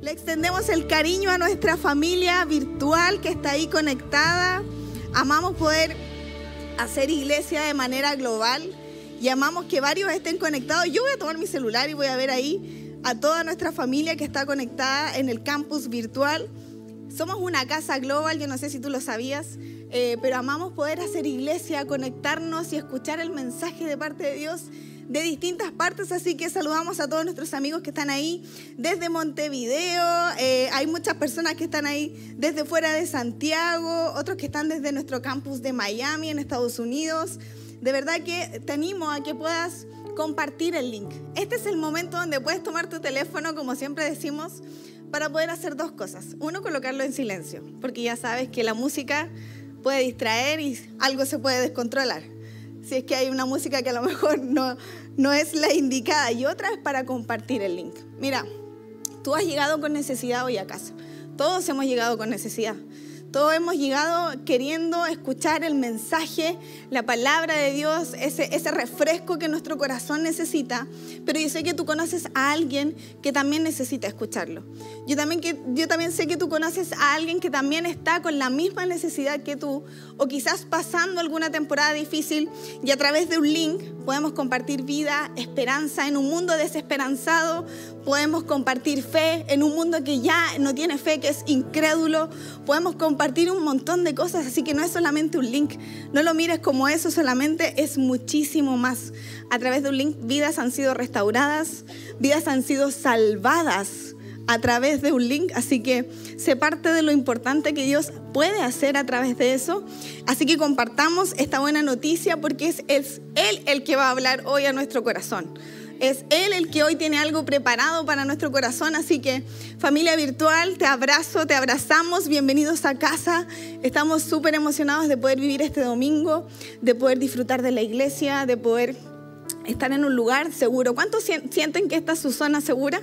Le extendemos el cariño a nuestra familia virtual que está ahí conectada. Amamos poder hacer iglesia de manera global y amamos que varios estén conectados. Yo voy a tomar mi celular y voy a ver ahí a toda nuestra familia que está conectada en el campus virtual. Somos una casa global, yo no sé si tú lo sabías, eh, pero amamos poder hacer iglesia, conectarnos y escuchar el mensaje de parte de Dios de distintas partes, así que saludamos a todos nuestros amigos que están ahí desde Montevideo, eh, hay muchas personas que están ahí desde fuera de Santiago, otros que están desde nuestro campus de Miami en Estados Unidos. De verdad que te animo a que puedas compartir el link. Este es el momento donde puedes tomar tu teléfono, como siempre decimos, para poder hacer dos cosas. Uno, colocarlo en silencio, porque ya sabes que la música puede distraer y algo se puede descontrolar si es que hay una música que a lo mejor no, no es la indicada. Y otra es para compartir el link. Mira, tú has llegado con necesidad hoy a casa. Todos hemos llegado con necesidad. Todos hemos llegado queriendo escuchar el mensaje, la palabra de Dios, ese, refresco que nuestro corazón necesita. Pero yo sé que tú conoces a alguien que también necesita escucharlo. Yo también, que, yo también sé que tú conoces a alguien que también está con la misma necesidad que tú, o quizás pasando alguna temporada difícil, y a través de un link podemos compartir vida, esperanza en un mundo desesperanzado, podemos compartir fe en un mundo que ya no tiene fe, que es incrédulo, podemos compartir un montón de cosas, así que no es solamente un link, no lo mires como eso solamente, es muchísimo más. A través de un link vidas han sido restauradas, vidas han sido salvadas a través de un link, así que se parte de lo importante que Dios puede hacer a través de eso. Así que compartamos esta buena noticia porque es, es Él el que va a hablar hoy a nuestro corazón. Es Él el que hoy tiene algo preparado para nuestro corazón. Así que familia virtual, te abrazo, te abrazamos. Bienvenidos a casa. Estamos súper emocionados de poder vivir este domingo, de poder disfrutar de la iglesia, de poder estar en un lugar seguro. ¿Cuántos sienten que esta es su zona segura?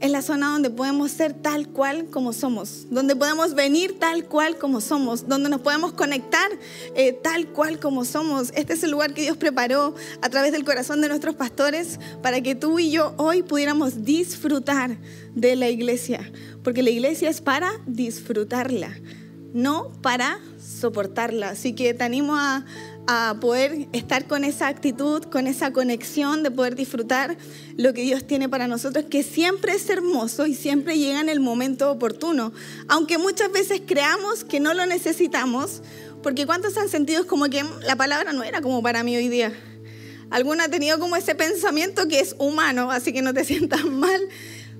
Es la zona donde podemos ser tal cual como somos, donde podemos venir tal cual como somos, donde nos podemos conectar eh, tal cual como somos. Este es el lugar que Dios preparó a través del corazón de nuestros pastores para que tú y yo hoy pudiéramos disfrutar de la iglesia, porque la iglesia es para disfrutarla, no para soportarla. Así que te animo a, a poder estar con esa actitud, con esa conexión de poder disfrutar lo que Dios tiene para nosotros, que siempre es hermoso y siempre llega en el momento oportuno. Aunque muchas veces creamos que no lo necesitamos, porque ¿cuántos han sentido como que la palabra no era como para mí hoy día? Alguno ha tenido como ese pensamiento que es humano, así que no te sientas mal,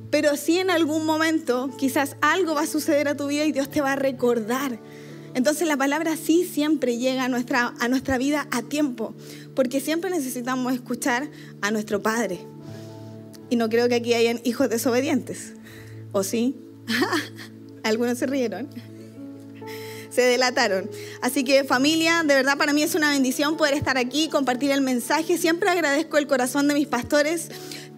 pero sí en algún momento quizás algo va a suceder a tu vida y Dios te va a recordar entonces la palabra sí siempre llega a nuestra, a nuestra vida a tiempo, porque siempre necesitamos escuchar a nuestro Padre. Y no creo que aquí hayan hijos desobedientes. ¿O sí? Algunos se rieron. Se delataron. Así que familia, de verdad para mí es una bendición poder estar aquí, compartir el mensaje. Siempre agradezco el corazón de mis pastores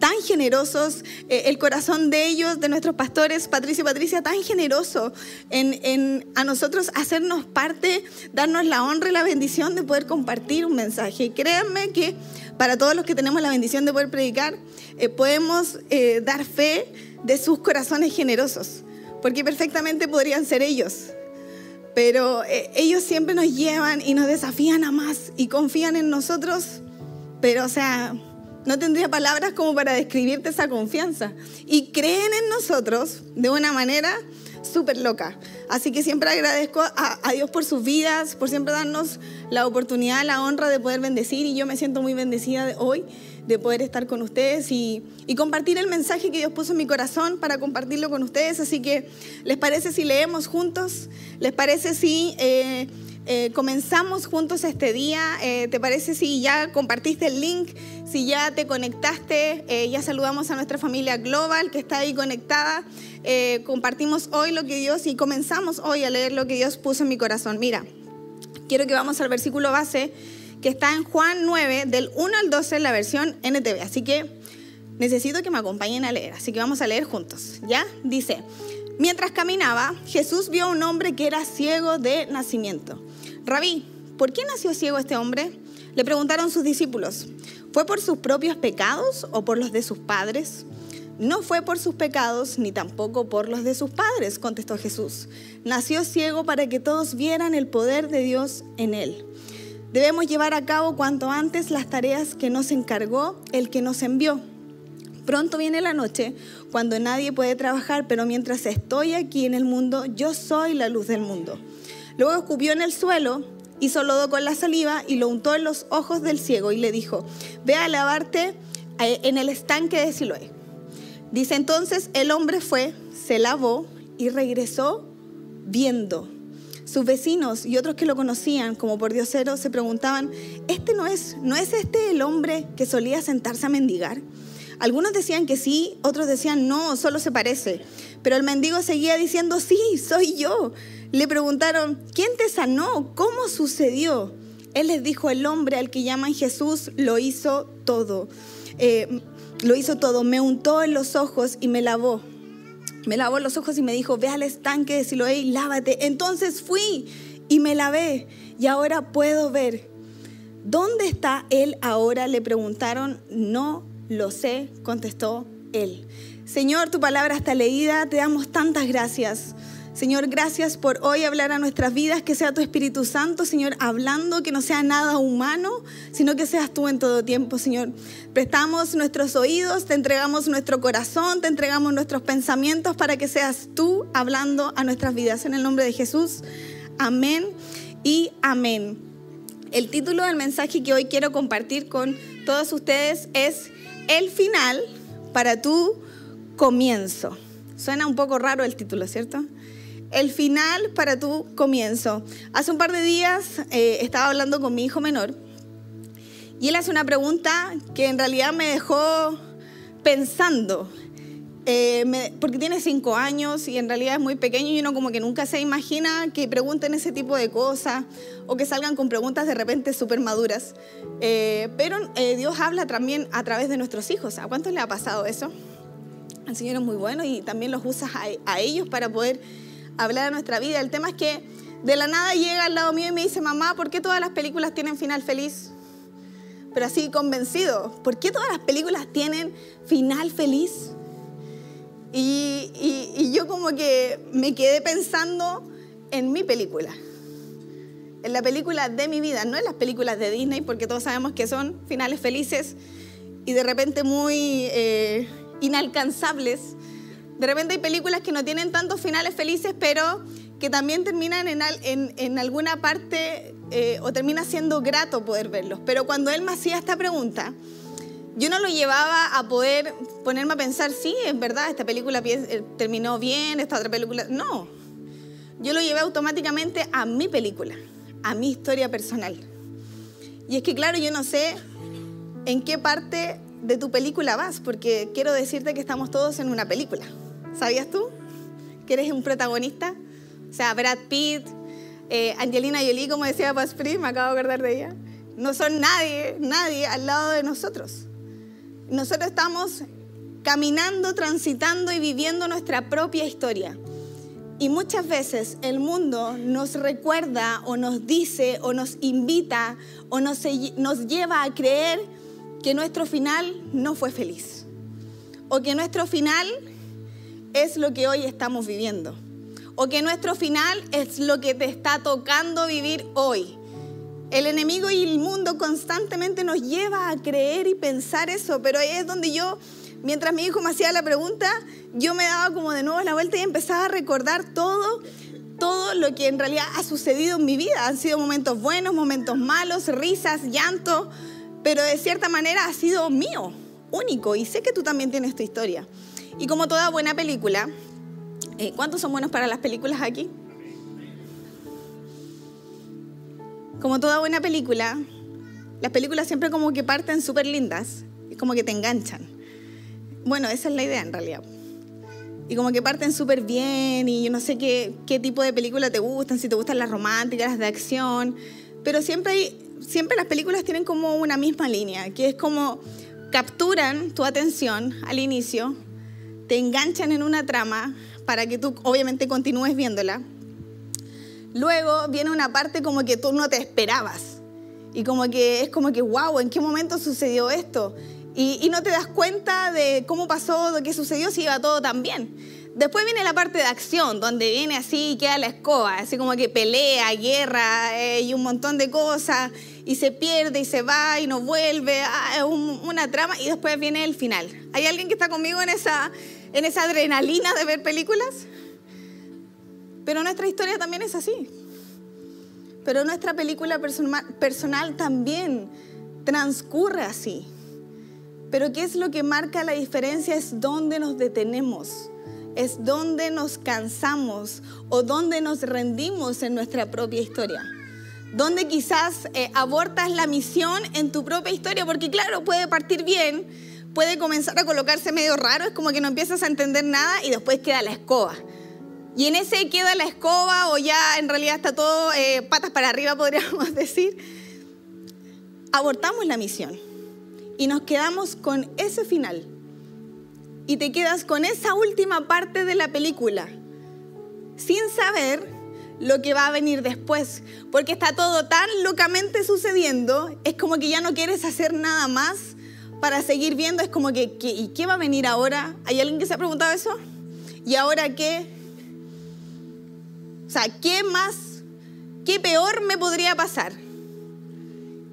tan generosos, eh, el corazón de ellos, de nuestros pastores, Patricia y Patricia, tan generoso en, a nosotros hacernos parte, darnos la honra y la bendición de poder compartir un mensaje. Y créanme que para todos los que tenemos la bendición de poder predicar, eh, podemos eh, dar fe de sus corazones generosos, porque perfectamente podrían ser ellos. Pero ellos siempre nos llevan y nos desafían a más y confían en nosotros, pero o sea, no tendría palabras como para describirte esa confianza. Y creen en nosotros de una manera súper loca. Así que siempre agradezco a, Dios por sus vidas, por siempre darnos la oportunidad, la honra de poder bendecir. Y yo me siento muy bendecida de hoy de poder estar con ustedes y, compartir el mensaje que Dios puso en mi corazón para compartirlo con ustedes. Así que, ¿les parece si leemos juntos? ¿Les parece si... Eh, eh, comenzamos juntos este día. Eh, ¿Te parece si ya compartiste el link? Si ya te conectaste, eh, ya saludamos a nuestra familia global que está ahí conectada. compartimos hoy lo que Dios y comenzamos hoy a leer lo que Dios puso en mi corazón. Mira, quiero que vamos al versículo base que está en Juan 9, del 1 al 12, en la versión NTV. Así que necesito que me acompañen a leer. Así que vamos a leer juntos. ¿Ya? Dice. Mientras caminaba, Jesús vio a un hombre que era ciego de nacimiento. Rabí, ¿por qué nació ciego este hombre? Le preguntaron sus discípulos. ¿Fue por sus propios pecados o por los de sus padres? No fue por sus pecados ni tampoco por los de sus padres, contestó Jesús. Nació ciego para que todos vieran el poder de Dios en él. Debemos llevar a cabo cuanto antes las tareas que nos encargó el que nos envió. Pronto viene la noche cuando nadie puede trabajar, pero mientras estoy aquí en el mundo, yo soy la luz del mundo. Luego escupió en el suelo, hizo lodo con la saliva y lo untó en los ojos del ciego y le dijo, ve a lavarte eh, en el estanque de Siloé. Dice entonces, el hombre fue, se lavó y regresó viendo. Sus vecinos y otros que lo conocían como por diosero se preguntaban, ¿este no es, no es este el hombre que solía sentarse a mendigar? Algunos decían que sí, otros decían no, solo se parece. Pero el mendigo seguía diciendo, sí, soy yo. Le preguntaron, ¿quién te sanó? ¿Cómo sucedió? Él les dijo, el hombre al que llaman Jesús lo hizo todo. Eh, lo hizo todo, me untó en los ojos y me lavó. Me lavó los ojos y me dijo, ve al estanque de Siloé y lávate. Entonces fui y me lavé y ahora puedo ver. ¿Dónde está él ahora? Le preguntaron. No lo sé, contestó él. Señor, tu palabra está leída, te damos tantas gracias. Señor, gracias por hoy hablar a nuestras vidas, que sea tu Espíritu Santo, Señor, hablando, que no sea nada humano, sino que seas tú en todo tiempo, Señor. Prestamos nuestros oídos, te entregamos nuestro corazón, te entregamos nuestros pensamientos para que seas tú hablando a nuestras vidas. En el nombre de Jesús, amén y amén. El título del mensaje que hoy quiero compartir con todos ustedes es El final para tu comienzo. Suena un poco raro el título, ¿cierto? El final para tu comienzo. Hace un par de días eh, estaba hablando con mi hijo menor y él hace una pregunta que en realidad me dejó pensando. Eh, porque tiene cinco años y en realidad es muy pequeño y uno como que nunca se imagina que pregunten ese tipo de cosas o que salgan con preguntas de repente súper maduras. Eh, pero Dios habla también a través de nuestros hijos. ¿A cuántos le ha pasado eso? El Señor es muy bueno y también los usa a ellos para poder hablar de nuestra vida. El tema es que de la nada llega al lado mío y me dice, mamá, ¿por qué todas las películas tienen final feliz? Pero así convencido, ¿por qué todas las películas tienen final feliz? Y, yo como que me quedé pensando en mi película, en la película de mi vida, no en las películas de Disney, porque todos sabemos que son finales felices y de repente muy eh, inalcanzables de repente hay películas que no tienen tantos finales felices, pero que también terminan en, alguna parte eh, o termina siendo grato poder verlos. Pero cuando él me hacía esta pregunta, yo no lo llevaba a poder ponerme a pensar, sí, es verdad, esta película eh, terminó bien, esta otra película. No, yo lo llevé automáticamente a mi película, a mi historia personal. Y es que, claro, yo no sé en qué parte de tu película vas, porque quiero decirte que estamos todos en una película. ¿Sabías tú que eres un protagonista? O sea, Brad Pitt, eh, Angelina Jolie, como decía Paz me acabo de acordar de ella, no son nadie, nadie al lado de nosotros. Nosotros estamos caminando, transitando y viviendo nuestra propia historia. Y muchas veces el mundo nos recuerda o nos dice o nos invita o nos, nos lleva a creer que nuestro final no fue feliz. O que nuestro final es lo que hoy estamos viviendo. O que nuestro final es lo que te está tocando vivir hoy. El enemigo y el mundo constantemente nos lleva a creer y pensar eso, pero ahí es donde yo, mientras mi hijo me hacía la pregunta, yo me daba como de nuevo la vuelta y empezaba a recordar todo, todo lo que en realidad ha sucedido en mi vida. Han sido momentos buenos, momentos malos, risas, llanto, pero de cierta manera ha sido mío, único, y sé que tú también tienes tu historia. Y como toda buena película, eh, ¿cuántos son buenos para las películas aquí? Como toda buena película, las películas siempre como que parten súper lindas, como que te enganchan. Bueno, esa es la idea en realidad. Y como que parten súper bien y yo no sé qué, qué tipo de película te gustan, si te gustan las románticas, las de acción, pero siempre, hay, siempre las películas tienen como una misma línea, que es como capturan tu atención al inicio, te enganchan en una trama para que tú obviamente continúes viéndola. Luego viene una parte como que tú no te esperabas. Y como que es como que, wow, ¿en qué momento sucedió esto? Y, no te das cuenta de cómo pasó, de qué sucedió, si iba todo tan bien. Después viene la parte de acción, donde viene así y queda la escoba, así como que pelea, guerra eh, y un montón de cosas, y se pierde y se va y no vuelve, ah, es una trama, y después viene el final. ¿Hay alguien que está conmigo en esa, en esa adrenalina de ver películas? Pero nuestra historia también es así. Pero nuestra película personal también transcurre así. Pero ¿qué es lo que marca la diferencia? Es dónde nos detenemos, es dónde nos cansamos o dónde nos rendimos en nuestra propia historia. Donde quizás eh, abortas la misión en tu propia historia, porque claro, puede partir bien, puede comenzar a colocarse medio raro, es como que no empiezas a entender nada y después queda la escoba. Y en ese queda la escoba o ya en realidad está todo eh, patas para arriba, podríamos decir. Abortamos la misión y nos quedamos con ese final. Y te quedas con esa última parte de la película, sin saber lo que va a venir después, porque está todo tan locamente sucediendo, es como que ya no quieres hacer nada más para seguir viendo, es como que, ¿y qué va a venir ahora? ¿Hay alguien que se ha preguntado eso? ¿Y ahora qué? O sea, ¿qué más, qué peor me podría pasar?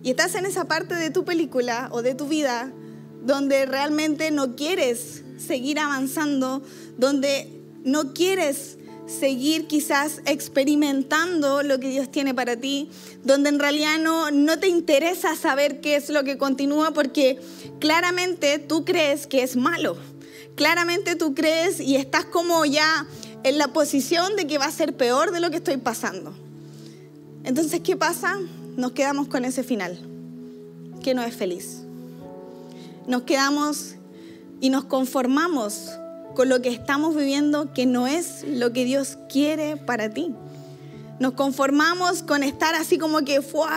Y estás en esa parte de tu película o de tu vida donde realmente no quieres seguir avanzando, donde no quieres seguir quizás experimentando lo que Dios tiene para ti, donde en realidad no, te interesa saber qué es lo que continúa porque claramente tú crees que es malo. Claramente tú crees y estás como ya en la posición de que va a ser peor de lo que estoy pasando. Entonces, ¿qué pasa? Nos quedamos con ese final, que no es feliz. Nos quedamos y nos conformamos con lo que estamos viviendo, que no es lo que Dios quiere para ti. Nos conformamos con estar así como que fue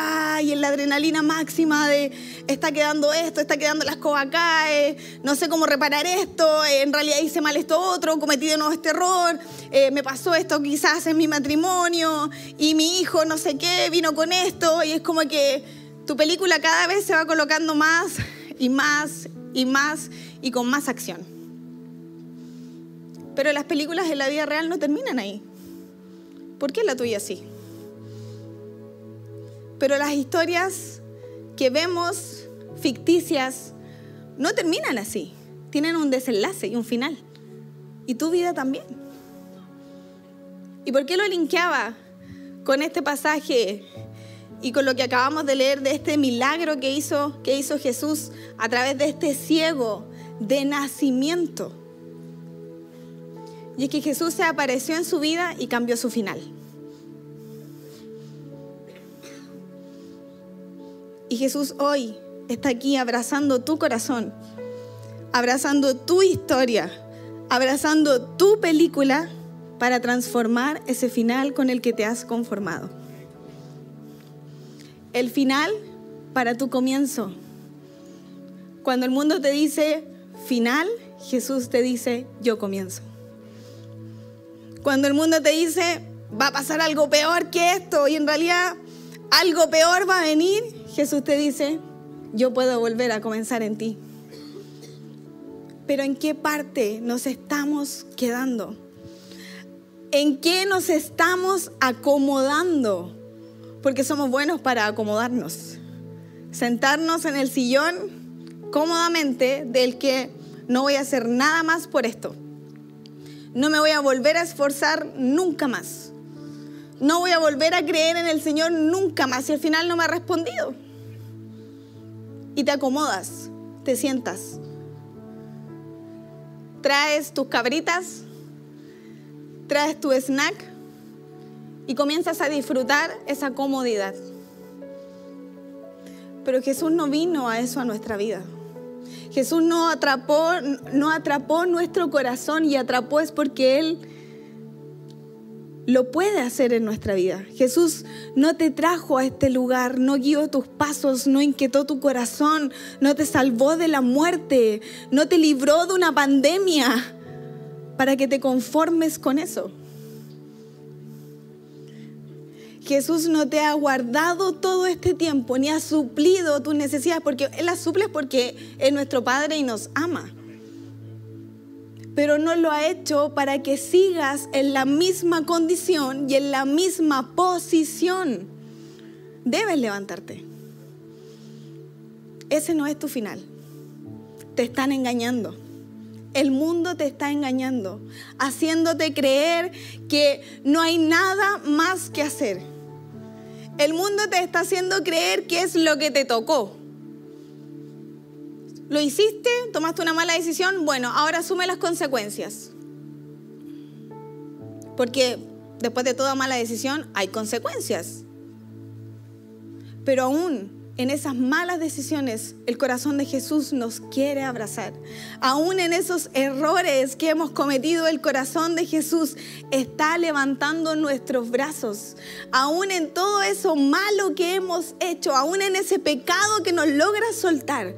y en la adrenalina máxima de está quedando esto, está quedando la escoba acá, eh, no sé cómo reparar esto, en realidad hice mal esto otro, cometí de nuevo este error, eh, me pasó esto quizás en mi matrimonio y mi hijo no sé qué vino con esto y es como que tu película cada vez se va colocando más y más y más y con más acción. Pero las películas en la vida real no terminan ahí. ¿Por qué la tuya sí? Pero las historias que vemos ficticias no terminan así. Tienen un desenlace y un final. Y tu vida también. ¿Y por qué lo linkeaba con este pasaje y con lo que acabamos de leer de este milagro que hizo, que hizo Jesús a través de este ciego de nacimiento? Y es que Jesús se apareció en su vida y cambió su final. Y Jesús hoy está aquí abrazando tu corazón, abrazando tu historia, abrazando tu película para transformar ese final con el que te has conformado. El final para tu comienzo. Cuando el mundo te dice final, Jesús te dice yo comienzo. Cuando el mundo te dice, va a pasar algo peor que esto y en realidad algo peor va a venir, Jesús te dice, yo puedo volver a comenzar en ti. Pero ¿en qué parte nos estamos quedando? ¿En qué nos estamos acomodando? Porque somos buenos para acomodarnos. Sentarnos en el sillón cómodamente del que no voy a hacer nada más por esto. No me voy a volver a esforzar nunca más. No voy a volver a creer en el Señor nunca más y al final no me ha respondido. Y te acomodas, te sientas. Traes tus cabritas, traes tu snack y comienzas a disfrutar esa comodidad. Pero Jesús no vino a eso a nuestra vida. Jesús no atrapó, no atrapó nuestro corazón y atrapó es porque Él lo puede hacer en nuestra vida. Jesús no te trajo a este lugar, no guió tus pasos, no inquietó tu corazón, no te salvó de la muerte, no te libró de una pandemia para que te conformes con eso. Jesús no te ha guardado todo este tiempo, ni ha suplido tus necesidades, porque Él las suple porque es nuestro Padre y nos ama. Pero no lo ha hecho para que sigas en la misma condición y en la misma posición. Debes levantarte. Ese no es tu final. Te están engañando. El mundo te está engañando, haciéndote creer que no hay nada más que hacer. El mundo te está haciendo creer que es lo que te tocó. ¿Lo hiciste? ¿Tomaste una mala decisión? Bueno, ahora asume las consecuencias. Porque después de toda mala decisión hay consecuencias. Pero aún en esas malas decisiones, el corazón de Jesús nos quiere abrazar. Aún en esos errores que hemos cometido, el corazón de Jesús está levantando nuestros brazos. Aún en todo eso malo que hemos hecho, aún en ese pecado que nos logra soltar,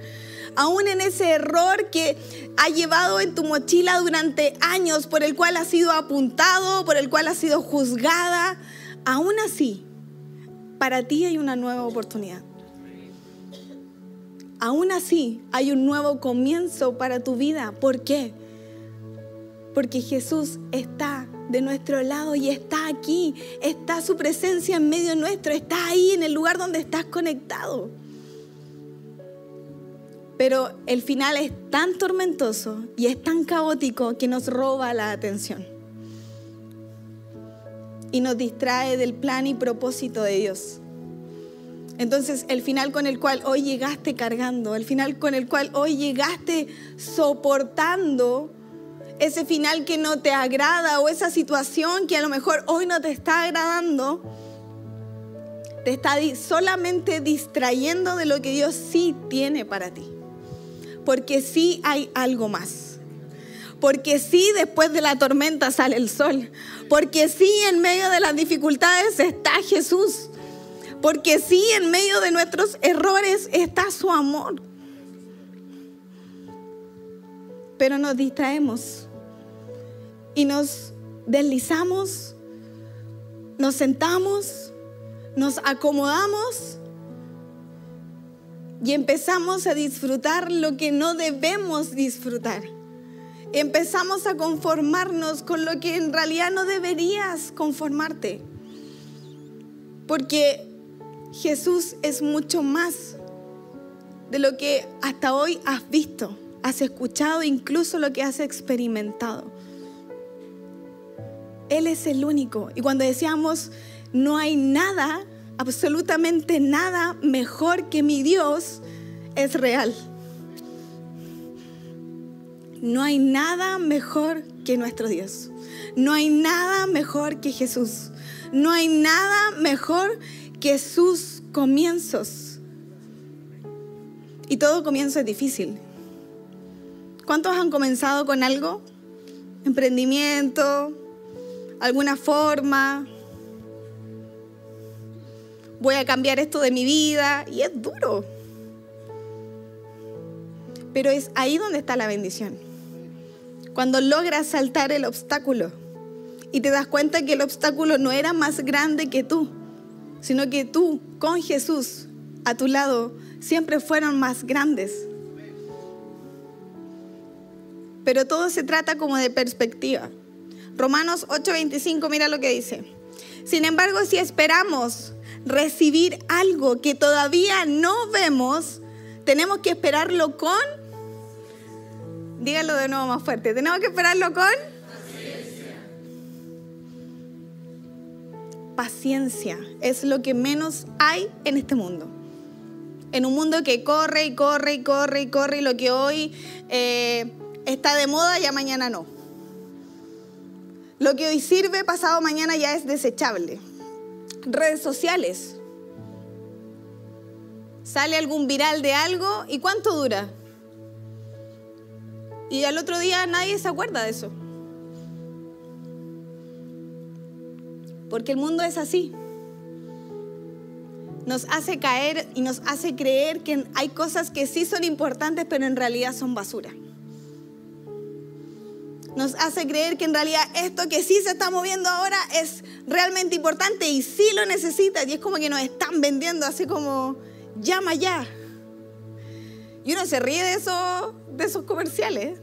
aún en ese error que ha llevado en tu mochila durante años, por el cual has sido apuntado, por el cual has sido juzgada, aún así, para ti hay una nueva oportunidad aún así hay un nuevo comienzo para tu vida. ¿Por qué? Porque Jesús está de nuestro lado y está aquí. Está su presencia en medio nuestro. Está ahí en el lugar donde estás conectado. Pero el final es tan tormentoso y es tan caótico que nos roba la atención. Y nos distrae del plan y propósito de Dios. Entonces, el final con el cual hoy llegaste cargando, el final con el cual hoy llegaste soportando, ese final que no te agrada o esa situación que a lo mejor hoy no te está agradando, te está solamente distrayendo de lo que Dios sí tiene para ti. Porque sí hay algo más. Porque sí después de la tormenta sale el sol. Porque sí en medio de las dificultades está Jesús. Porque sí, en medio de nuestros errores está su amor. Pero nos distraemos y nos deslizamos, nos sentamos, nos acomodamos y empezamos a disfrutar lo que no debemos disfrutar. Empezamos a conformarnos con lo que en realidad no deberías conformarte. Porque Jesús es mucho más de lo que hasta hoy has visto, has escuchado, incluso lo que has experimentado. Él es el único. Y cuando decíamos, no hay nada, absolutamente nada mejor que mi Dios, es real. No hay nada mejor que nuestro Dios. No hay nada mejor que Jesús. No hay nada mejor que sus comienzos. Y todo comienzo es difícil. ¿Cuántos han comenzado con algo? Emprendimiento, alguna forma. Voy a cambiar esto de mi vida y es duro. Pero es ahí donde está la bendición. Cuando logras saltar el obstáculo y te das cuenta que el obstáculo no era más grande que tú sino que tú con Jesús a tu lado siempre fueron más grandes. Pero todo se trata como de perspectiva. Romanos 8:25, mira lo que dice. Sin embargo, si esperamos recibir algo que todavía no vemos, tenemos que esperarlo con... Dígalo de nuevo más fuerte. Tenemos que esperarlo con... paciencia. Es lo que menos hay en este mundo. En un mundo que corre y corre y corre y corre y lo que hoy eh, está de moda ya mañana no. Lo que hoy sirve pasado mañana ya es desechable. Redes sociales. Sale algún viral de algo y ¿cuánto dura? Y al otro día nadie se acuerda de eso. Porque el mundo es así. Nos hace caer y nos hace creer que hay cosas que sí son importantes, pero en realidad son basura. Nos hace creer que en realidad esto que sí se está moviendo ahora es realmente importante y sí lo necesitas. Y es como que nos están vendiendo así como, llama ya. Y uno se ríe de, eso, de esos comerciales.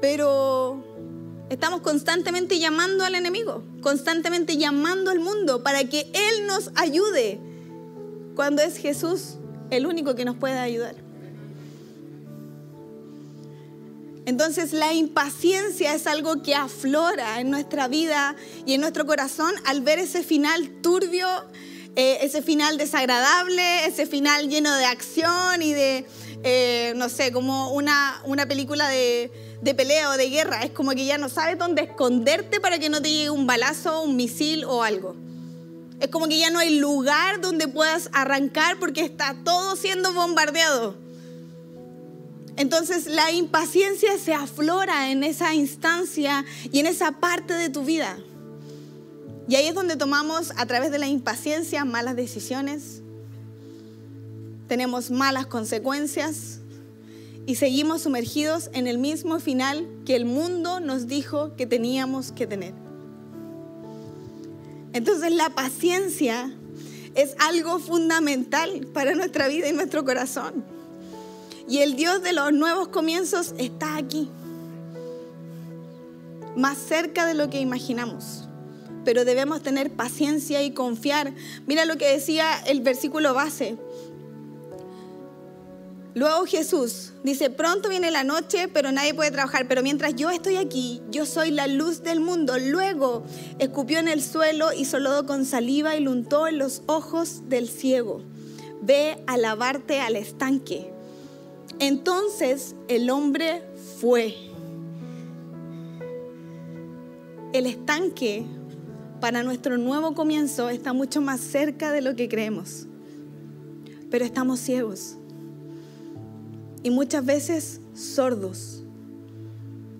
Pero estamos constantemente llamando al enemigo, constantemente llamando al mundo para que Él nos ayude, cuando es Jesús el único que nos puede ayudar. Entonces la impaciencia es algo que aflora en nuestra vida y en nuestro corazón al ver ese final turbio, eh, ese final desagradable, ese final lleno de acción y de, eh, no sé, como una, una película de, de pelea o de guerra. Es como que ya no sabes dónde esconderte para que no te llegue un balazo, un misil o algo. Es como que ya no hay lugar donde puedas arrancar porque está todo siendo bombardeado. Entonces la impaciencia se aflora en esa instancia y en esa parte de tu vida. Y ahí es donde tomamos a través de la impaciencia malas decisiones, tenemos malas consecuencias y seguimos sumergidos en el mismo final que el mundo nos dijo que teníamos que tener. Entonces la paciencia es algo fundamental para nuestra vida y nuestro corazón. Y el Dios de los nuevos comienzos está aquí, más cerca de lo que imaginamos. Pero debemos tener paciencia y confiar. Mira lo que decía el versículo base. Luego Jesús dice, pronto viene la noche, pero nadie puede trabajar, pero mientras yo estoy aquí, yo soy la luz del mundo. Luego escupió en el suelo, y lodo con saliva y lo untó en los ojos del ciego. Ve a lavarte al estanque. Entonces el hombre fue. El estanque para nuestro nuevo comienzo está mucho más cerca de lo que creemos, pero estamos ciegos y muchas veces sordos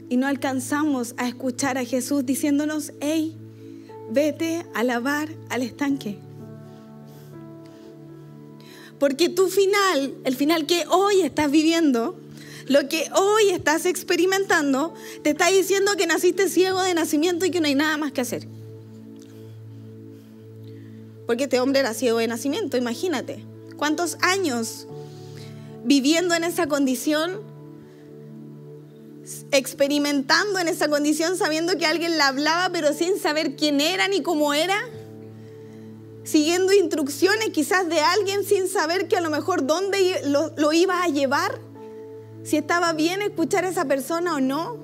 y no alcanzamos a escuchar a Jesús diciéndonos, hey, vete a lavar al estanque. Porque tu final, el final que hoy estás viviendo, lo que hoy estás experimentando, te está diciendo que naciste ciego de nacimiento y que no hay nada más que hacer. Porque este hombre era ciego de nacimiento, imagínate. ¿Cuántos años viviendo en esa condición, experimentando en esa condición, sabiendo que alguien la hablaba, pero sin saber quién era ni cómo era? siguiendo instrucciones quizás de alguien sin saber que a lo mejor dónde lo, iba a llevar, si estaba bien escuchar a esa persona o no.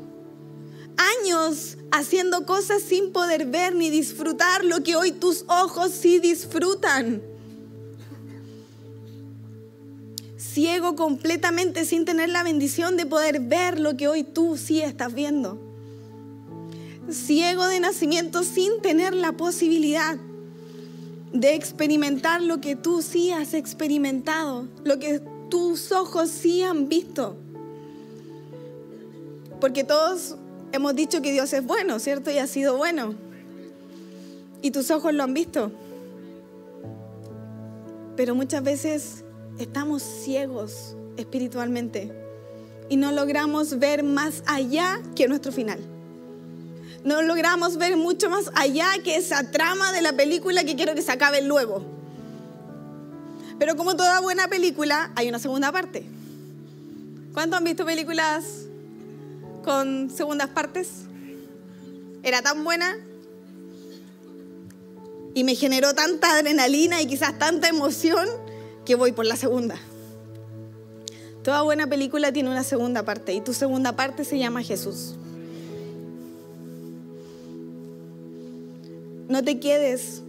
Años haciendo cosas sin poder ver ni disfrutar lo que hoy tus ojos sí disfrutan. Ciego completamente sin tener la bendición de poder ver lo que hoy tú sí estás viendo. Ciego de nacimiento sin tener la posibilidad de experimentar lo que tú sí has experimentado, lo que tus ojos sí han visto. Porque todos hemos dicho que Dios es bueno, ¿cierto? Y ha sido bueno. Y tus ojos lo han visto. Pero muchas veces estamos ciegos espiritualmente y no logramos ver más allá que nuestro final no logramos ver mucho más allá que esa trama de la película que quiero que se acabe luego. Pero como toda buena película, hay una segunda parte. ¿Cuántos han visto películas con segundas partes? Era tan buena y me generó tanta adrenalina y quizás tanta emoción que voy por la segunda. Toda buena película tiene una segunda parte y tu segunda parte se llama Jesús. No te quedes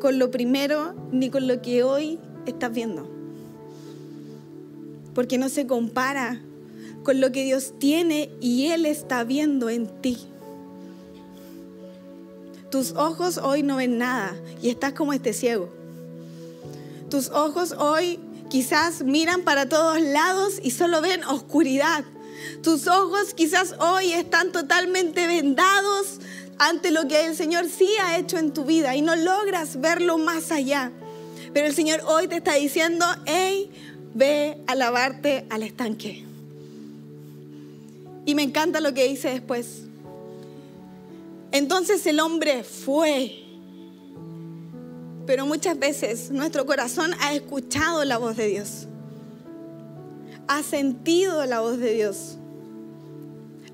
con lo primero ni con lo que hoy estás viendo. Porque no se compara lo que Dios tiene y Él está viendo en ti. Tus ojos hoy no ven nada y estás como este ciego. Tus ojos hoy quizás miran para todos lados y solo ven oscuridad. Tus ojos quizás hoy están totalmente vendados ante lo que el Señor sí ha hecho en tu vida y no logras verlo más allá. Pero el Señor hoy te está diciendo, hey, ve a lavarte al estanque. Y me encanta lo que dice después. Entonces el hombre fue Pero muchas veces nuestro corazón ha escuchado la voz de Dios. Ha sentido la voz de Dios.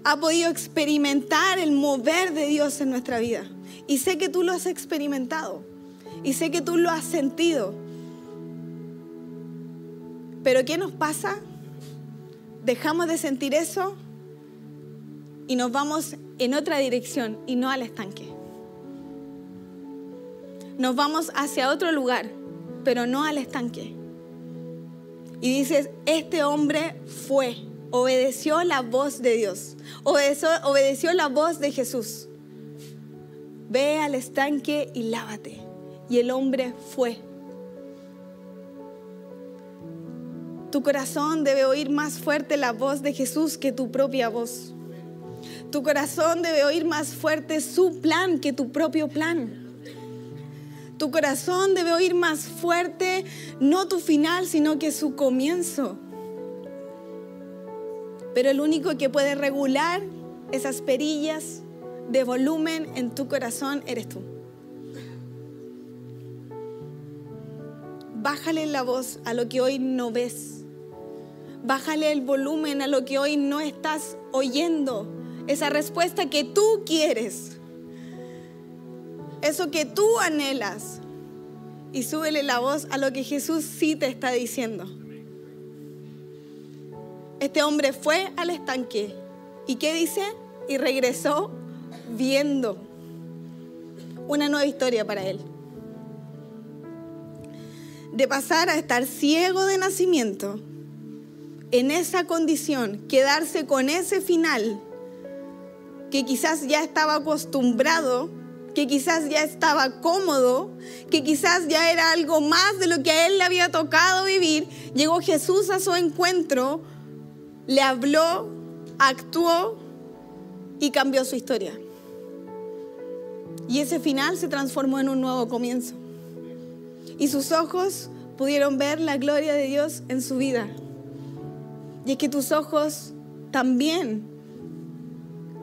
Ha podido experimentar el mover de Dios en nuestra vida. Y sé que tú lo has experimentado. Y sé que tú lo has sentido. Pero ¿qué nos pasa? Dejamos de sentir eso y nos vamos en otra dirección y no al estanque. Nos vamos hacia otro lugar, pero no al estanque. Y dices, este hombre fue, obedeció la voz de Dios, obedeció, obedeció la voz de Jesús. Ve al estanque y lávate. Y el hombre fue. Tu corazón debe oír más fuerte la voz de Jesús que tu propia voz. Tu corazón debe oír más fuerte su plan que tu propio plan. Tu corazón debe oír más fuerte no tu final, sino que su comienzo. Pero el único que puede regular esas perillas de volumen en tu corazón eres tú. Bájale la voz a lo que hoy no ves. Bájale el volumen a lo que hoy no estás oyendo esa respuesta que tú quieres, eso que tú anhelas, y súbele la voz a lo que Jesús sí te está diciendo. Este hombre fue al estanque y ¿qué dice? Y regresó viendo una nueva historia para él. De pasar a estar ciego de nacimiento, en esa condición, quedarse con ese final que quizás ya estaba acostumbrado, que quizás ya estaba cómodo, que quizás ya era algo más de lo que a él le había tocado vivir, llegó Jesús a su encuentro, le habló, actuó y cambió su historia. Y ese final se transformó en un nuevo comienzo. Y sus ojos pudieron ver la gloria de Dios en su vida. Y es que tus ojos también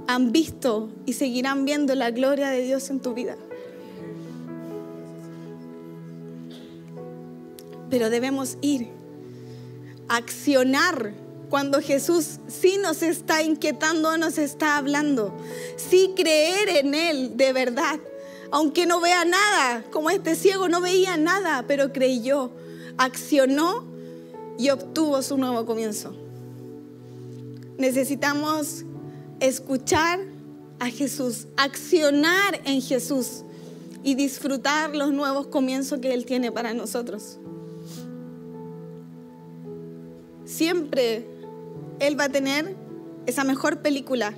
han visto y seguirán viendo la gloria de Dios en tu vida. Pero debemos ir, accionar cuando Jesús sí nos está inquietando, nos está hablando, sí creer en Él de verdad, aunque no vea nada, como este ciego no veía nada, pero creyó, accionó y obtuvo su nuevo comienzo. Necesitamos escuchar a Jesús, accionar en Jesús y disfrutar los nuevos comienzos que Él tiene para nosotros. Siempre Él va a tener esa mejor película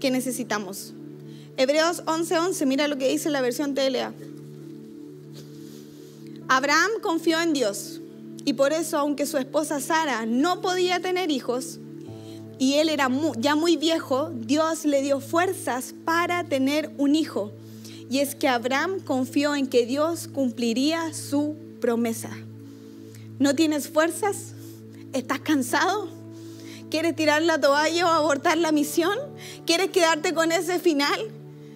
que necesitamos. Hebreos 11:11, mira lo que dice la versión TLA. Abraham confió en Dios y por eso, aunque su esposa Sara no podía tener hijos, y él era ya muy viejo, Dios le dio fuerzas para tener un hijo. Y es que Abraham confió en que Dios cumpliría su promesa. ¿No tienes fuerzas? ¿Estás cansado? ¿Quieres tirar la toalla o abortar la misión? ¿Quieres quedarte con ese final?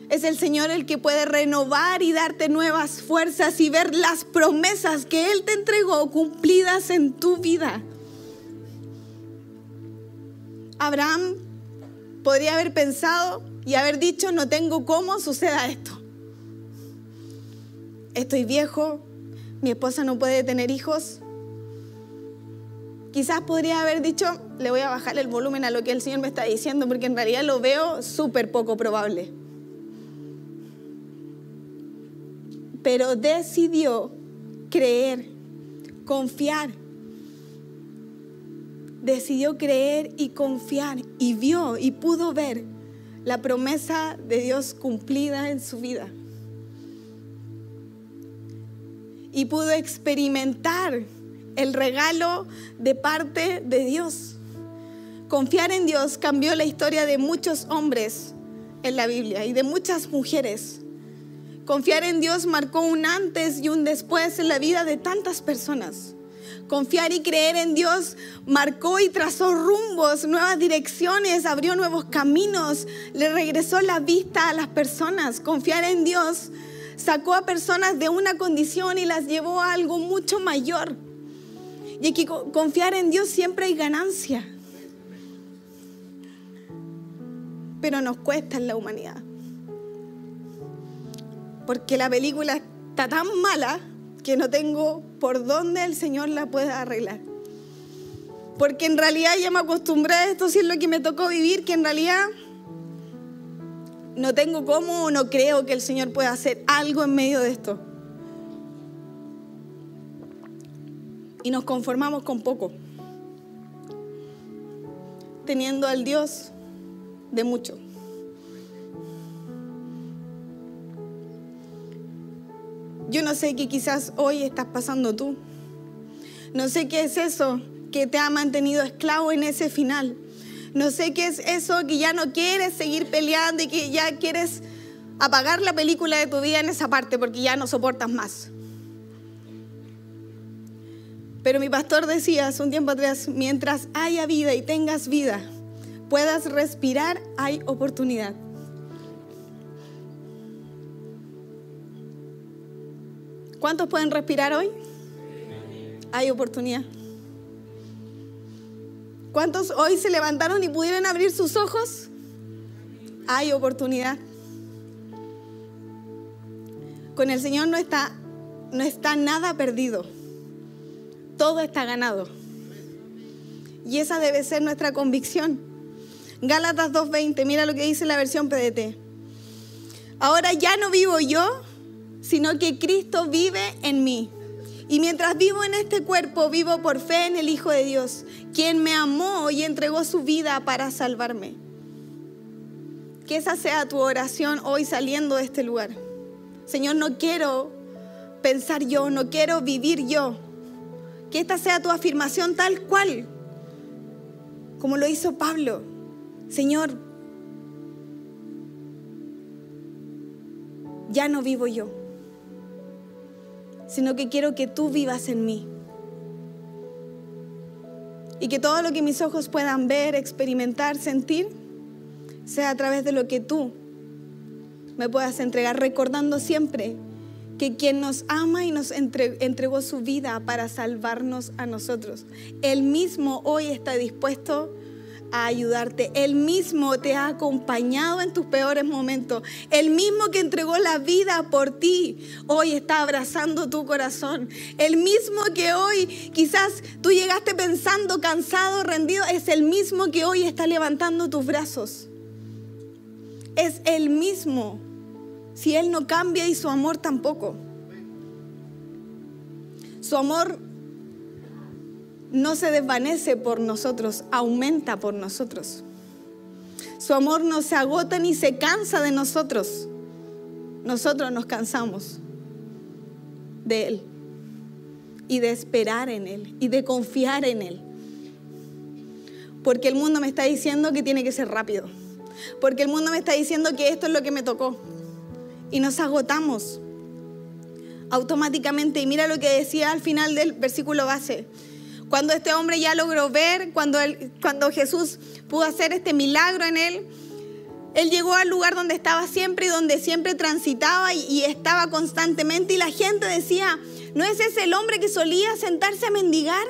Es el Señor el que puede renovar y darte nuevas fuerzas y ver las promesas que Él te entregó cumplidas en tu vida. Abraham podría haber pensado y haber dicho, no tengo cómo suceda esto. Estoy viejo, mi esposa no puede tener hijos. Quizás podría haber dicho, le voy a bajar el volumen a lo que el Señor me está diciendo, porque en realidad lo veo súper poco probable. Pero decidió creer, confiar decidió creer y confiar y vio y pudo ver la promesa de Dios cumplida en su vida. Y pudo experimentar el regalo de parte de Dios. Confiar en Dios cambió la historia de muchos hombres en la Biblia y de muchas mujeres. Confiar en Dios marcó un antes y un después en la vida de tantas personas. Confiar y creer en Dios marcó y trazó rumbos, nuevas direcciones, abrió nuevos caminos, le regresó la vista a las personas. Confiar en Dios sacó a personas de una condición y las llevó a algo mucho mayor. Y hay que confiar en Dios siempre hay ganancia. Pero nos cuesta en la humanidad. Porque la película está tan mala que no tengo por dónde el Señor la pueda arreglar. Porque en realidad ya me acostumbré a esto, si es lo que me tocó vivir, que en realidad no tengo cómo o no creo que el Señor pueda hacer algo en medio de esto. Y nos conformamos con poco, teniendo al Dios de mucho. Yo no sé qué quizás hoy estás pasando tú. No sé qué es eso que te ha mantenido esclavo en ese final. No sé qué es eso que ya no quieres seguir peleando y que ya quieres apagar la película de tu vida en esa parte porque ya no soportas más. Pero mi pastor decía hace un tiempo atrás, mientras haya vida y tengas vida, puedas respirar, hay oportunidad. ¿Cuántos pueden respirar hoy? Hay oportunidad. ¿Cuántos hoy se levantaron y pudieron abrir sus ojos? Hay oportunidad. Con el Señor no está, no está nada perdido. Todo está ganado. Y esa debe ser nuestra convicción. Gálatas 2.20, mira lo que dice la versión PDT. Ahora ya no vivo yo, sino que Cristo vive en mí. Y mientras vivo en este cuerpo, vivo por fe en el Hijo de Dios, quien me amó y entregó su vida para salvarme. Que esa sea tu oración hoy saliendo de este lugar. Señor, no quiero pensar yo, no quiero vivir yo. Que esta sea tu afirmación tal cual, como lo hizo Pablo. Señor, ya no vivo yo sino que quiero que tú vivas en mí. Y que todo lo que mis ojos puedan ver, experimentar, sentir, sea a través de lo que tú me puedas entregar, recordando siempre que quien nos ama y nos entregó su vida para salvarnos a nosotros, Él mismo hoy está dispuesto a ayudarte. Él mismo te ha acompañado en tus peores momentos. El mismo que entregó la vida por ti, hoy está abrazando tu corazón. El mismo que hoy quizás tú llegaste pensando cansado, rendido, es el mismo que hoy está levantando tus brazos. Es el mismo. Si Él no cambia y su amor tampoco. Su amor no se desvanece por nosotros, aumenta por nosotros. Su amor no se agota ni se cansa de nosotros. Nosotros nos cansamos de Él y de esperar en Él y de confiar en Él. Porque el mundo me está diciendo que tiene que ser rápido. Porque el mundo me está diciendo que esto es lo que me tocó. Y nos agotamos automáticamente. Y mira lo que decía al final del versículo base. Cuando este hombre ya logró ver, cuando, cuando Jesús pudo hacer este milagro en él, él llegó al lugar donde estaba siempre y donde siempre transitaba y, y estaba constantemente y la gente decía, ¿no es ese el hombre que solía sentarse a mendigar?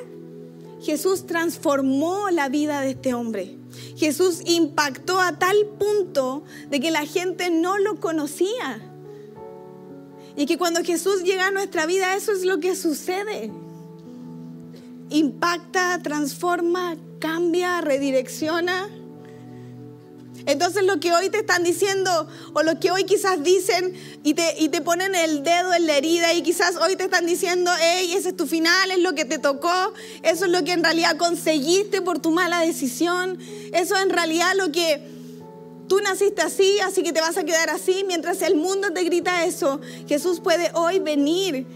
Jesús transformó la vida de este hombre. Jesús impactó a tal punto de que la gente no lo conocía. Y que cuando Jesús llega a nuestra vida, eso es lo que sucede impacta, transforma, cambia, redirecciona. Entonces lo que hoy te están diciendo o lo que hoy quizás dicen y te, y te ponen el dedo en la herida y quizás hoy te están diciendo, hey, ese es tu final, es lo que te tocó, eso es lo que en realidad conseguiste por tu mala decisión, eso es en realidad lo que tú naciste así, así que te vas a quedar así, mientras el mundo te grita eso, Jesús puede hoy venir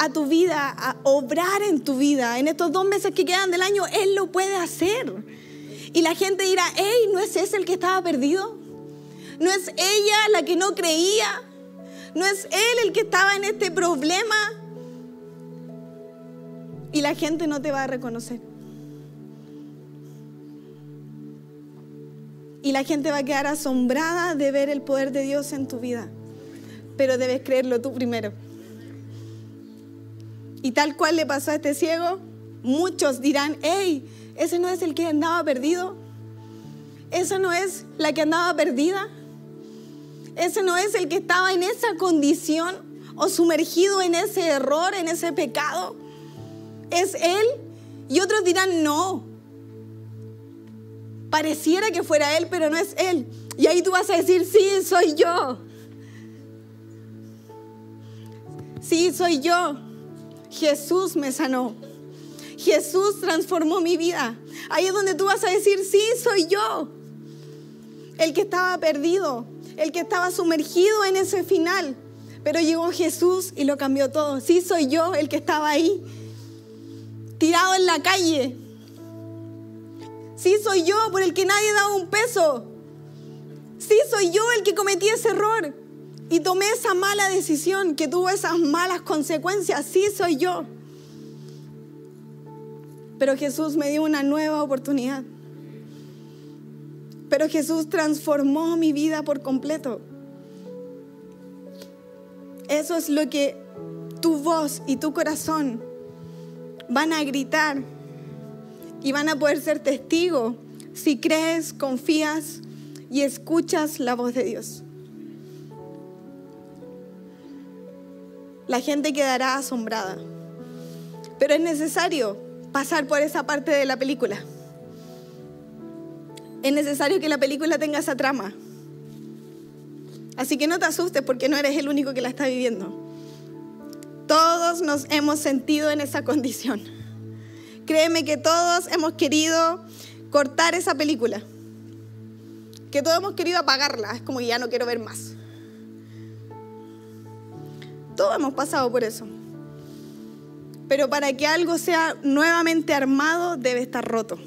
a tu vida, a obrar en tu vida. En estos dos meses que quedan del año, Él lo puede hacer. Y la gente dirá, hey, ¿no es ese el que estaba perdido? ¿No es ella la que no creía? ¿No es Él el que estaba en este problema? Y la gente no te va a reconocer. Y la gente va a quedar asombrada de ver el poder de Dios en tu vida. pero debes creerlo tú primero. Y tal cual le pasó a este ciego, muchos dirán, hey, ese no es el que andaba perdido, esa no es la que andaba perdida, ese no es el que estaba en esa condición o sumergido en ese error, en ese pecado. ¿Es él? Y otros dirán, no. Pareciera que fuera él, pero no es él. Y ahí tú vas a decir, sí, soy yo. Sí, soy yo. Jesús me sanó. Jesús transformó mi vida. Ahí es donde tú vas a decir, sí, soy yo. El que estaba perdido, el que estaba sumergido en ese final. Pero llegó Jesús y lo cambió todo. Sí, soy yo el que estaba ahí, tirado en la calle. Sí, soy yo por el que nadie daba un peso. Sí, soy yo el que cometí ese error y tomé esa mala decisión que tuvo esas malas consecuencias. Sí, soy yo. Pero Jesús me dio una nueva oportunidad. Pero Jesús transformó mi vida por completo. Eso es lo que tu voz y tu corazón van a gritar y van a poder ser testigo si crees, confías y escuchas la voz de Dios. La gente quedará asombrada. Pero es necesario pasar por esa parte de la película. Es necesario que la película tenga esa trama. Así que no te asustes porque no eres el único que la está viviendo. Todos nos hemos sentido en esa condición. Créeme que todos hemos querido cortar esa película. Que todos hemos querido apagarla. Es como que ya no quiero ver más. Todos hemos pasado por eso. Pero para que algo sea nuevamente armado, debe estar roto.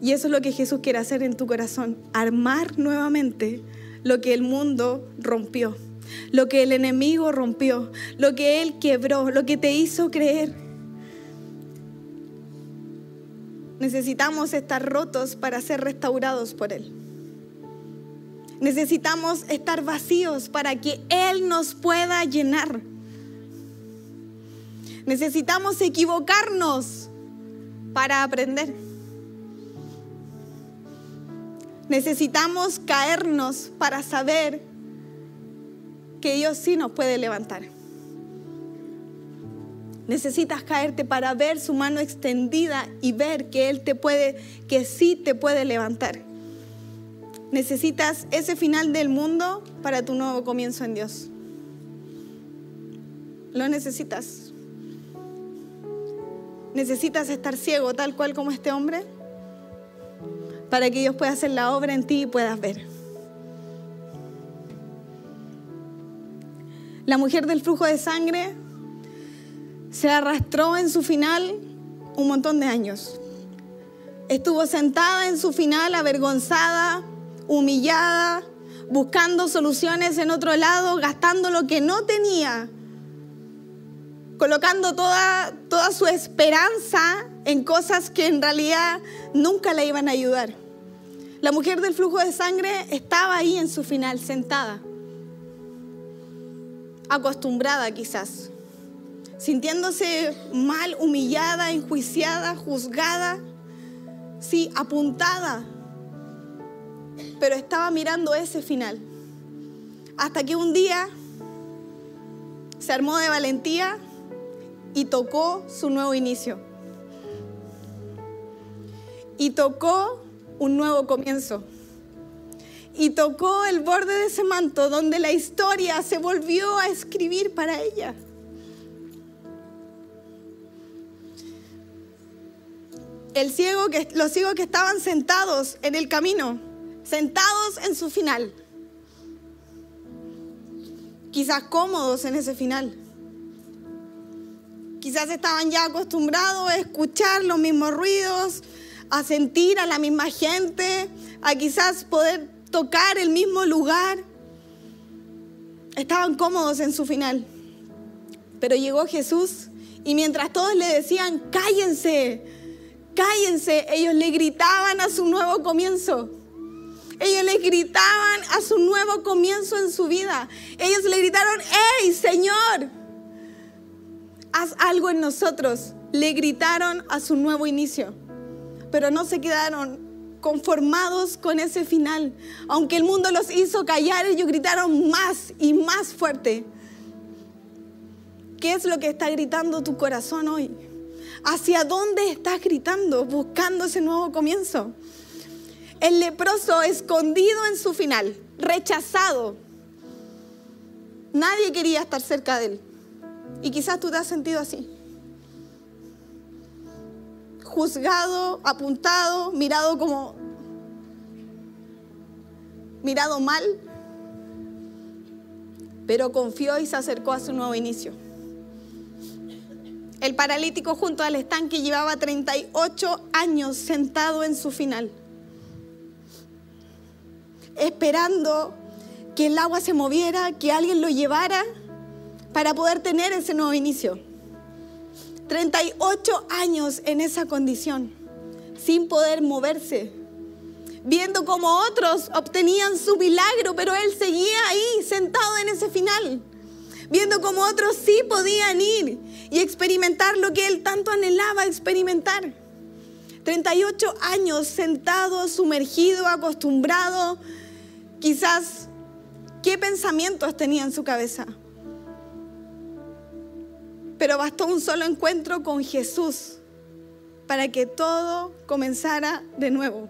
Y eso es lo que Jesús quiere hacer en tu corazón, armar nuevamente lo que el mundo rompió, lo que el enemigo rompió, lo que él quebró, lo que te hizo creer. Necesitamos estar rotos para ser restaurados por Él. Necesitamos estar vacíos para que Él nos pueda llenar. Necesitamos equivocarnos para aprender. Necesitamos caernos para saber que Dios sí nos puede levantar. Necesitas caerte para ver su mano extendida y ver que Él te puede, que sí te puede levantar. Necesitas ese final del mundo para tu nuevo comienzo en Dios. Lo necesitas. Necesitas estar ciego tal cual como este hombre para que Dios pueda hacer la obra en ti y puedas ver. La mujer del flujo de sangre se arrastró en su final un montón de años. Estuvo sentada en su final avergonzada, humillada, buscando soluciones en otro lado, gastando lo que no tenía, colocando toda, toda su esperanza en cosas que en realidad nunca le iban a ayudar. La mujer del flujo de sangre estaba ahí en su final, sentada, acostumbrada quizás, sintiéndose mal, humillada, enjuiciada, juzgada, sí, apuntada, pero estaba mirando ese final. Hasta que un día se armó de valentía y tocó su nuevo inicio. Y tocó un nuevo comienzo. Y tocó el borde de ese manto donde la historia se volvió a escribir para ella. El ciego que, los ciegos que estaban sentados en el camino, sentados en su final, quizás cómodos en ese final. Quizás estaban ya acostumbrados a escuchar los mismos ruidos, a sentir a la misma gente, a quizás poder tocar el mismo lugar. Estaban cómodos en su final. Pero llegó Jesús y mientras todos le decían, cállense, cállense, ellos le gritaban a su nuevo comienzo. Ellos le gritaban a su nuevo comienzo en su vida. Ellos le gritaron, ¡Hey, Señor! Haz algo en nosotros. Le gritaron a su nuevo inicio. Pero no se quedaron conformados con ese final. Aunque el mundo los hizo callar, ellos gritaron más y más fuerte. ¿Qué es lo que está gritando tu corazón hoy? ¿Hacia dónde estás gritando buscando ese nuevo comienzo? El leproso escondido en su final, rechazado. Nadie quería estar cerca de él. Y quizás tú te has sentido así. Juzgado, apuntado, mirado como... Mirado mal. Pero confió y se acercó a su nuevo inicio. El paralítico junto al estanque llevaba 38 años sentado en su final, esperando que el agua se moviera, que alguien lo llevara para poder tener ese nuevo inicio. 38 años en esa condición, sin poder moverse, viendo cómo otros obtenían su milagro, pero él seguía ahí, sentado en ese final viendo cómo otros sí podían ir y experimentar lo que él tanto anhelaba experimentar. 38 años sentado, sumergido, acostumbrado, quizás qué pensamientos tenía en su cabeza. Pero bastó un solo encuentro con Jesús para que todo comenzara de nuevo.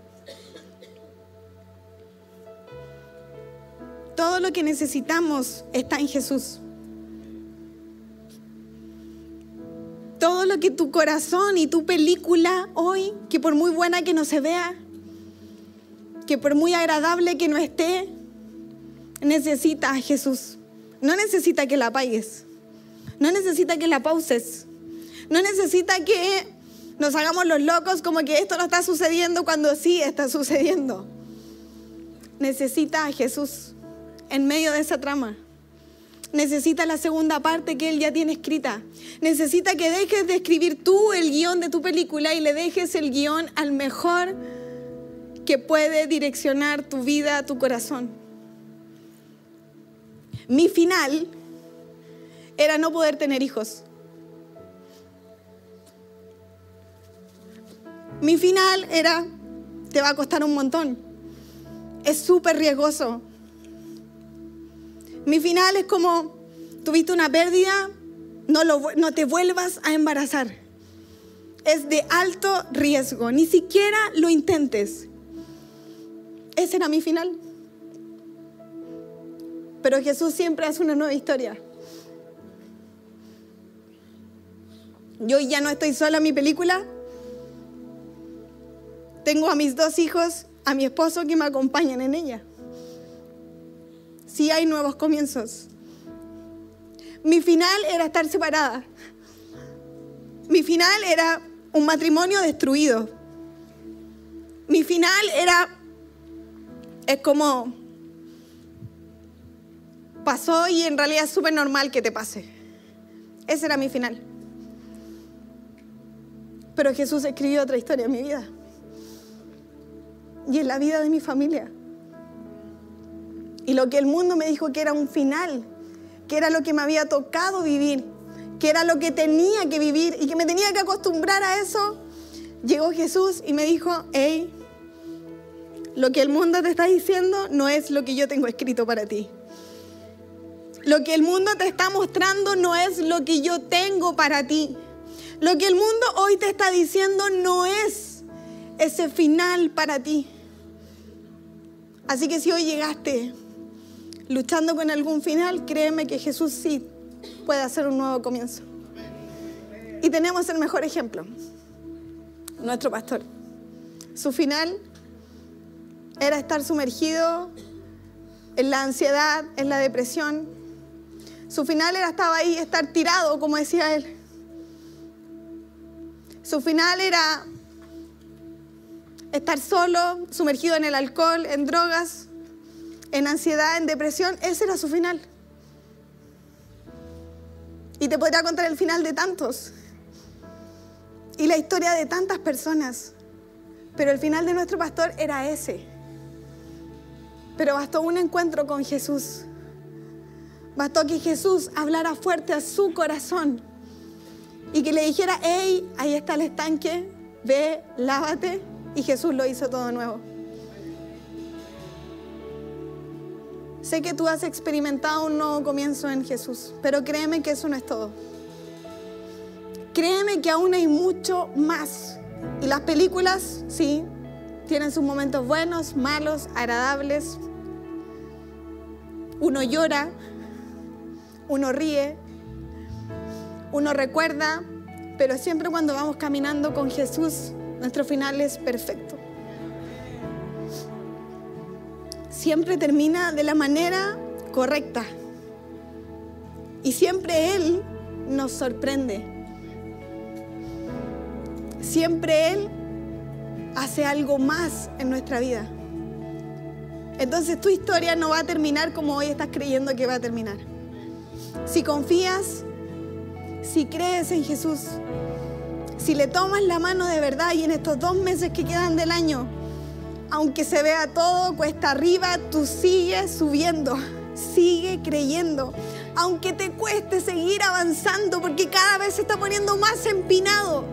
Todo lo que necesitamos está en Jesús. todo lo que tu corazón y tu película hoy, que por muy buena que no se vea, que por muy agradable que no esté, necesita a Jesús. No necesita que la apagues. No necesita que la pauses. No necesita que nos hagamos los locos como que esto no está sucediendo cuando sí está sucediendo. Necesita a Jesús en medio de esa trama necesita la segunda parte que él ya tiene escrita. Necesita que dejes de escribir tú el guion de tu película y le dejes el guion al mejor que puede direccionar tu vida, tu corazón. Mi final era no poder tener hijos. Mi final era, te va a costar un montón. Es súper riesgoso mi final es como, tuviste una pérdida, no, no te vuelvas a embarazar. Es de alto riesgo, ni siquiera lo intentes. Ese era mi final. Pero Jesús siempre hace una nueva historia. Yo ya no estoy sola en mi película. Tengo a mis dos hijos, a mi esposo que me acompañan en ella si hay nuevos comienzos. Mi final era estar separada. Mi final era un matrimonio destruido. Mi final era, es como, pasó y en realidad es súper normal que te pase. Ese era mi final. Pero Jesús escribió otra historia en mi vida. Y en la vida de mi familia. Y lo que el mundo me dijo que era un final, que era lo que me había tocado vivir, que era lo que tenía que vivir y que me tenía que acostumbrar a eso, llegó Jesús y me dijo, hey, lo que el mundo te está diciendo no es lo que yo tengo escrito para ti. Lo que el mundo te está mostrando no es lo que yo tengo para ti. Lo que el mundo hoy te está diciendo no es ese final para ti. Así que si hoy llegaste luchando con algún final, créeme que Jesús sí puede hacer un nuevo comienzo. Y tenemos el mejor ejemplo, nuestro pastor. Su final era estar sumergido en la ansiedad, en la depresión. Su final era estar ahí, estar tirado, como decía él. Su final era estar solo, sumergido en el alcohol, en drogas, en ansiedad, en depresión, ese era su final. Y te podría contar el final de tantos. Y la historia de tantas personas. Pero el final de nuestro pastor era ese. Pero bastó un encuentro con Jesús. Bastó que Jesús hablara fuerte a su corazón y que le dijera, hey, ahí está el estanque, ve, lávate. Y Jesús lo hizo todo nuevo. Sé que tú has experimentado un nuevo comienzo en Jesús, pero créeme que eso no es todo. Créeme que aún hay mucho más. Y las películas, sí, tienen sus momentos buenos, malos, agradables. Uno llora, uno ríe, uno recuerda, pero siempre cuando vamos caminando con Jesús, nuestro final es perfecto. siempre termina de la manera correcta. Y siempre Él nos sorprende. Siempre Él hace algo más en nuestra vida. Entonces tu historia no va a terminar como hoy estás creyendo que va a terminar. Si confías, si crees en Jesús, si le tomas la mano de verdad y en estos dos meses que quedan del año, aunque se vea todo cuesta arriba, tú sigues subiendo, sigue creyendo. Aunque te cueste seguir avanzando porque cada vez se está poniendo más empinado,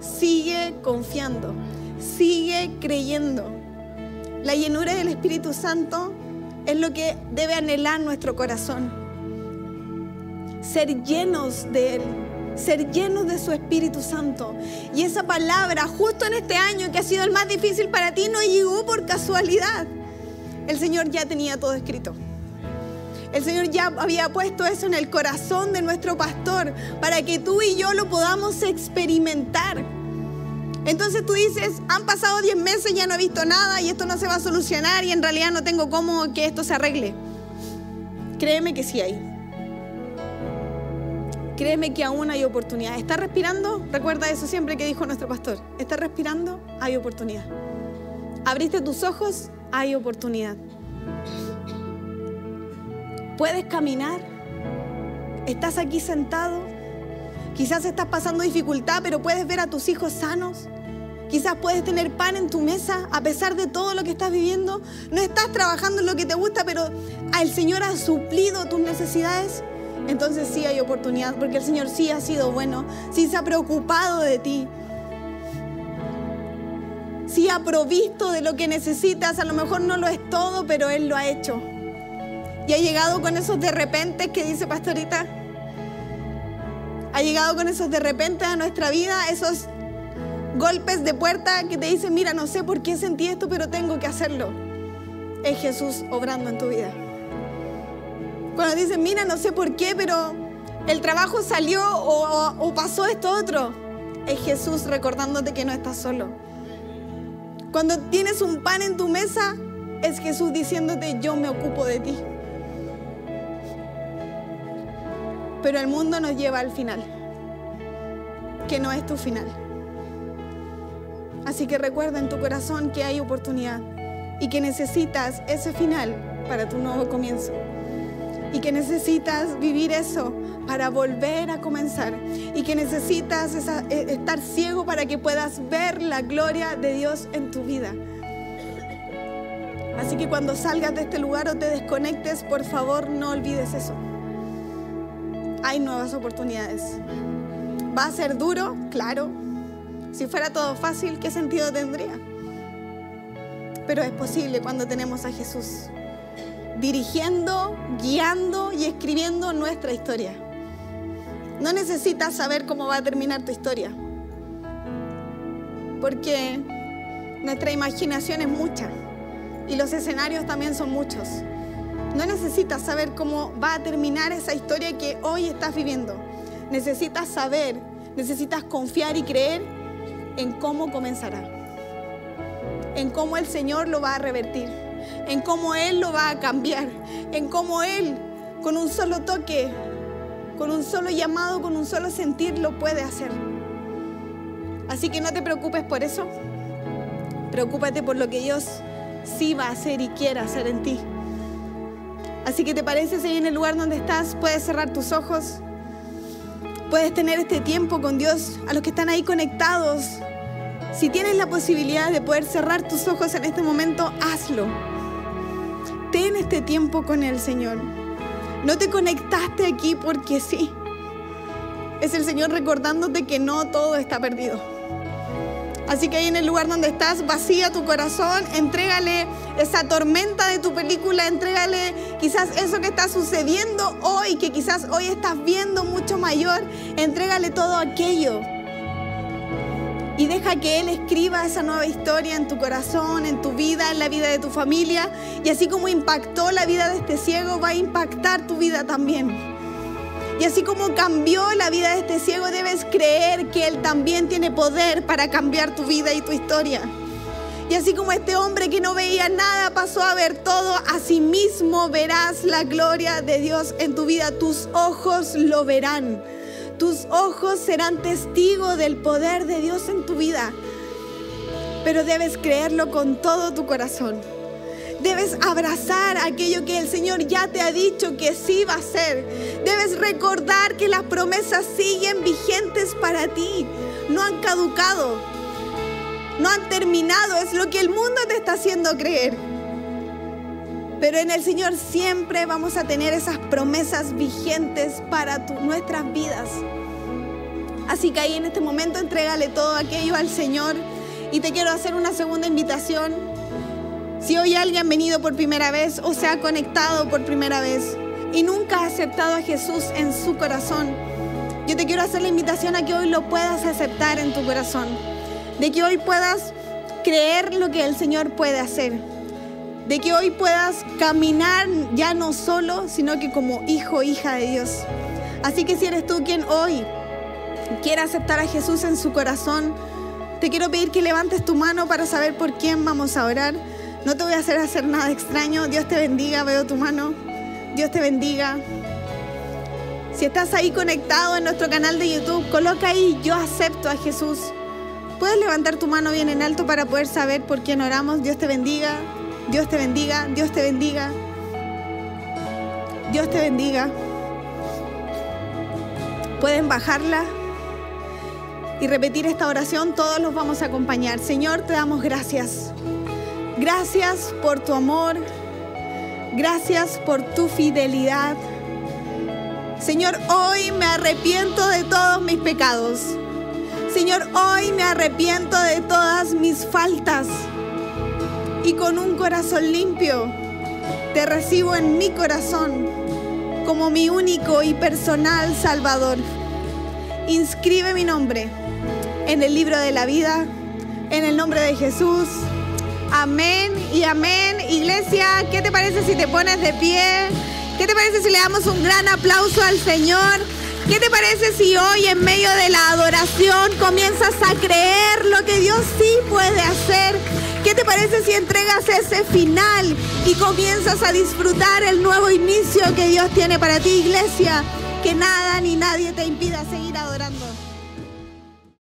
sigue confiando, sigue creyendo. La llenura del Espíritu Santo es lo que debe anhelar nuestro corazón. Ser llenos de Él ser llenos de su Espíritu Santo. Y esa palabra, justo en este año que ha sido el más difícil para ti, no llegó por casualidad. El Señor ya tenía todo escrito. El Señor ya había puesto eso en el corazón de nuestro pastor para que tú y yo lo podamos experimentar. Entonces tú dices, han pasado 10 meses, ya no he visto nada y esto no se va a solucionar y en realidad no tengo cómo que esto se arregle. Créeme que sí hay. Créeme que aún hay oportunidad. ¿Estás respirando? Recuerda eso siempre que dijo nuestro pastor. ¿Estás respirando? Hay oportunidad. ¿Abriste tus ojos? Hay oportunidad. ¿Puedes caminar? ¿Estás aquí sentado? Quizás estás pasando dificultad, pero puedes ver a tus hijos sanos. Quizás puedes tener pan en tu mesa a pesar de todo lo que estás viviendo. No estás trabajando en lo que te gusta, pero el Señor ha suplido tus necesidades entonces sí hay oportunidad, porque el Señor sí ha sido bueno, sí se ha preocupado de ti, sí ha provisto de lo que necesitas, a lo mejor no lo es todo, pero Él lo ha hecho. Y ha llegado con esos de repente que dice Pastorita, ha llegado con esos de repente a nuestra vida, esos golpes de puerta que te dicen, mira, no sé por qué sentí esto, pero tengo que hacerlo. Es Jesús obrando en tu vida. Cuando dicen, mira, no sé por qué, pero el trabajo salió o, pasó esto otro. Es Jesús recordándote que no estás solo. Cuando tienes un pan en tu mesa, es Jesús diciéndote, yo me ocupo de ti. Pero el mundo nos lleva al final, que no es tu final. Así que recuerda en tu corazón que hay oportunidad y que necesitas ese final para tu nuevo comienzo y que necesitas vivir eso para volver a comenzar y que necesitas eh, estar ciego para que puedas ver la gloria de Dios en tu vida. Así que cuando salgas de este lugar o te desconectes, por favor no olvides eso. Hay nuevas oportunidades. ¿Va a ser duro? Claro. Si fuera todo fácil, ¿qué sentido tendría? Pero es posible cuando tenemos a Jesús dirigiendo, guiando y escribiendo nuestra historia. No necesitas saber cómo va a terminar tu historia, porque nuestra imaginación es mucha y los escenarios también son muchos. No necesitas saber cómo va a terminar esa historia que hoy estás viviendo. Necesitas saber, necesitas confiar y creer en cómo comenzará, en cómo el Señor lo va a revertir en cómo Él lo va a cambiar, en cómo Él con un solo toque, con un solo llamado, con un solo sentir lo puede hacer. Así que no te preocupes por eso, preocúpate por lo que Dios sí va a hacer y quiere hacer en ti. Así que te parece si en el lugar donde estás puedes cerrar tus ojos, puedes tener este tiempo con Dios, a los que están ahí conectados. Si tienes la posibilidad de poder cerrar tus ojos en este momento, hazlo. este tiempo con el Señor. No te conectaste aquí porque sí. Es el Señor recordándote que no todo está perdido. Así que ahí en el lugar donde estás, vacía tu corazón, entrégale esa tormenta de tu película, entrégale quizás eso que está sucediendo hoy, que quizás hoy estás viendo mucho mayor, entrégale todo aquello. Y deja que Él escriba esa nueva historia en tu corazón, en tu vida, en la vida de tu familia. Y así como impactó la vida de este ciego, va a impactar tu vida también. Y así como cambió la vida de este ciego, debes creer que Él también tiene poder para cambiar tu vida y tu historia. Y así como este hombre que no veía nada pasó a ver todo, así mismo verás la gloria de Dios en tu vida. Tus ojos lo verán. Tus ojos serán testigos del poder de Dios en tu vida. Pero debes creerlo con todo tu corazón. Debes abrazar aquello que el Señor ya te ha dicho que sí va a ser. Debes recordar que las promesas siguen vigentes para ti. No han caducado. No han terminado. Es lo que el mundo te está haciendo creer. Pero en el Señor siempre vamos a tener esas promesas vigentes para nuestras vidas. Así que ahí en este momento entrégale todo aquello al Señor. Y te quiero hacer una segunda invitación si hoy alguien ha venido por primera vez o se ha conectado por primera vez y nunca ha aceptado a Jesús en su corazón, yo te quiero hacer la invitación a que hoy lo puedas aceptar en tu corazón, de que hoy puedas creer lo que el Señor puede hacer, de que hoy puedas caminar ya no solo, sino que como hijo, hija de Dios. Así que si eres tú quien hoy quiere aceptar a Jesús en su corazón, te quiero pedir que levantes tu mano para saber por quién vamos a orar. No te voy a hacer hacer nada extraño. Dios te bendiga, veo tu mano. Dios te bendiga. Si estás ahí conectado en nuestro canal de YouTube, coloca ahí yo acepto a Jesús. Puedes levantar tu mano bien en alto para poder saber por quién oramos. Dios te bendiga. Dios te bendiga. Dios te bendiga. Dios te bendiga. Pueden bajarla y repetir esta oración. Todos los vamos a acompañar. Señor, te damos gracias. Gracias por tu amor. Gracias por tu fidelidad. Señor, hoy me arrepiento de todos mis pecados. Señor, hoy me arrepiento de todas mis faltas. Y con un corazón limpio, te recibo en mi corazón como mi único y personal Salvador. Inscribe mi nombre en el libro de la vida, en el nombre de Jesús. Amén y amén. Iglesia, ¿qué te parece si te pones de pie? ¿Qué te parece si le damos un gran aplauso al Señor? ¿Qué te parece si hoy en medio de la adoración comienzas a creer lo que Dios sí puede hacer? ¿Qué te parece si entregas ese final y comienzas a disfrutar el nuevo inicio que Dios tiene para ti, iglesia? Que nada ni nadie te impida seguir adorando.